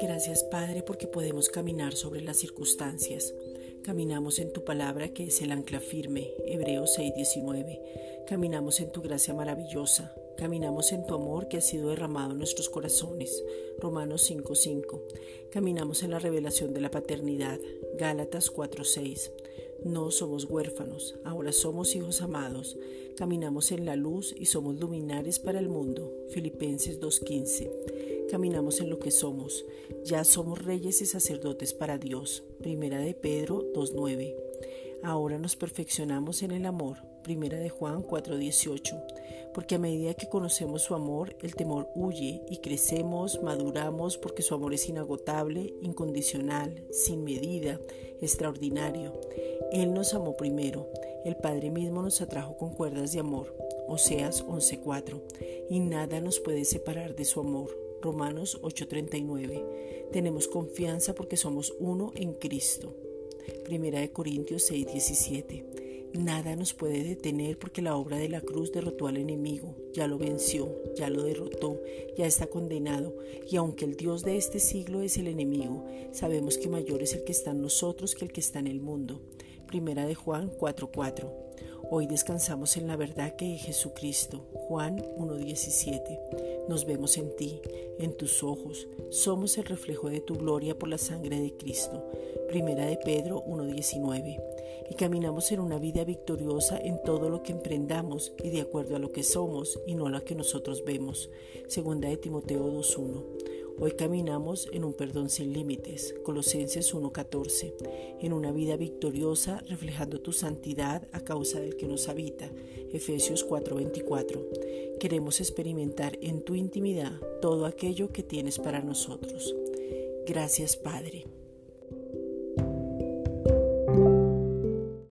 Gracias Padre porque podemos caminar sobre las circunstancias. Caminamos en tu palabra que es el ancla firme, Hebreos 6:19. Caminamos en tu gracia maravillosa. Caminamos en tu amor que ha sido derramado en nuestros corazones, Romanos 5:5. Caminamos en la revelación de la paternidad, Gálatas 4:6. No somos huérfanos, ahora somos hijos amados. Caminamos en la luz y somos luminares para el mundo, Filipenses 2:15. Caminamos en lo que somos, ya somos reyes y sacerdotes para Dios, Primera de Pedro 2:9. Ahora nos perfeccionamos en el amor, Primera de Juan 4:18, porque a medida que conocemos su amor, el temor huye y crecemos, maduramos porque su amor es inagotable, incondicional, sin medida, extraordinario. Él nos amó primero, el Padre mismo nos atrajo con cuerdas de amor, Oseas 11:4, y nada nos puede separar de su amor, Romanos 8:39. Tenemos confianza porque somos uno en Cristo. Primera de Corintios 6:17. Nada nos puede detener porque la obra de la cruz derrotó al enemigo, ya lo venció, ya lo derrotó, ya está condenado, y aunque el Dios de este siglo es el enemigo, sabemos que mayor es el que está en nosotros que el que está en el mundo. Primera de Juan 4:4. Hoy descansamos en la verdad que es Jesucristo. Juan 1:17. Nos vemos en ti, en tus ojos. Somos el reflejo de tu gloria por la sangre de Cristo. Primera de Pedro 1:19 y caminamos en una vida victoriosa en todo lo que emprendamos y de acuerdo a lo que somos y no a lo que nosotros vemos. Segunda de Timoteo 2.1. Hoy caminamos en un perdón sin límites, Colosenses 1.14, en una vida victoriosa reflejando tu santidad a causa del que nos habita, Efesios 4.24. Queremos experimentar en tu intimidad todo aquello que tienes para nosotros. Gracias Padre.